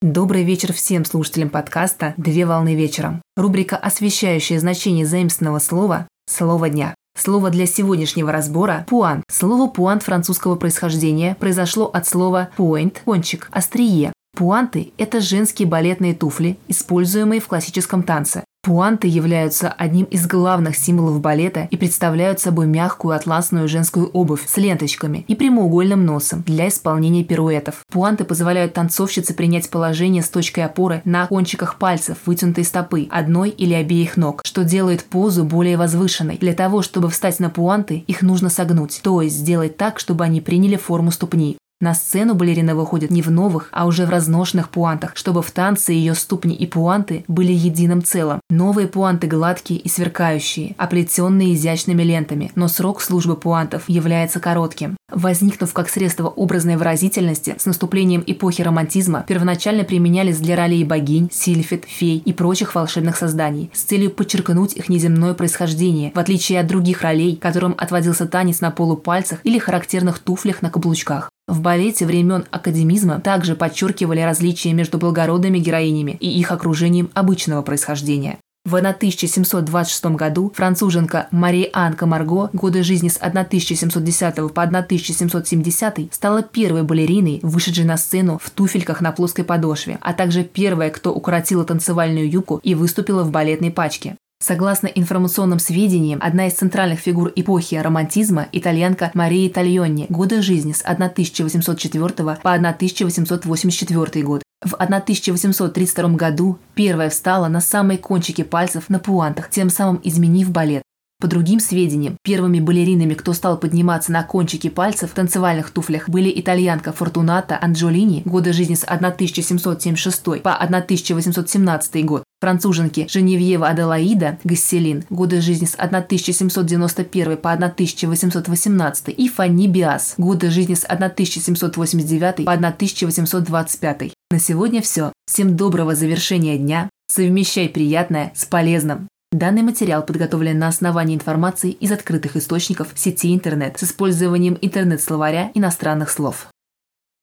Добрый вечер всем слушателям подкаста «Две волны вечером». Рубрика, освещающая значение заимственного слова «Слово дня». Слово для сегодняшнего разбора – пуант. Слово пуант французского происхождения произошло от слова point – кончик, острие. Пуанты – это женские балетные туфли, используемые в классическом танце. Пуанты являются одним из главных символов балета и представляют собой мягкую атласную женскую обувь с ленточками и прямоугольным носом для исполнения пируэтов. Пуанты позволяют танцовщице принять положение с точкой опоры на кончиках пальцев вытянутой стопы одной или обеих ног, что делает позу более возвышенной. Для того, чтобы встать на пуанты, их нужно согнуть, то есть сделать так, чтобы они приняли форму ступни. На сцену балерина выходит не в новых, а уже в разношенных пуантах, чтобы в танце ее ступни и пуанты были единым целым. Новые пуанты гладкие и сверкающие, оплетенные изящными лентами, но срок службы пуантов является коротким. Возникнув как средство образной выразительности, с наступлением эпохи романтизма первоначально применялись для ролей богинь, сильфит, фей и прочих волшебных созданий с целью подчеркнуть их неземное происхождение, в отличие от других ролей, которым отводился танец на полупальцах или характерных туфлях на каблучках. В балете времен академизма также подчеркивали различия между благородными героинями и их окружением обычного происхождения. В 1726 году француженка Мария Анка Марго, годы жизни с 1710 по 1770, стала первой балериной, вышедшей на сцену в туфельках на плоской подошве, а также первая, кто укоротила танцевальную юбку и выступила в балетной пачке. Согласно информационным сведениям, одна из центральных фигур эпохи романтизма – итальянка Мария Тальонни, годы жизни с 1804 по 1884 год. В 1832 году первая встала на самые кончики пальцев на пуантах, тем самым изменив балет. По другим сведениям, первыми балеринами, кто стал подниматься на кончики пальцев в танцевальных туфлях, были итальянка Фортуната Анджолини, годы жизни с 1776 по 1817 год, француженки Женевьева Аделаида Гасселин, годы жизни с 1791 по 1818 и Фанни Биас, годы жизни с 1789 по 1825. На сегодня все. Всем доброго завершения дня. Совмещай приятное с полезным. Данный материал подготовлен на основании информации из открытых источников сети интернет с использованием интернет-словаря иностранных слов.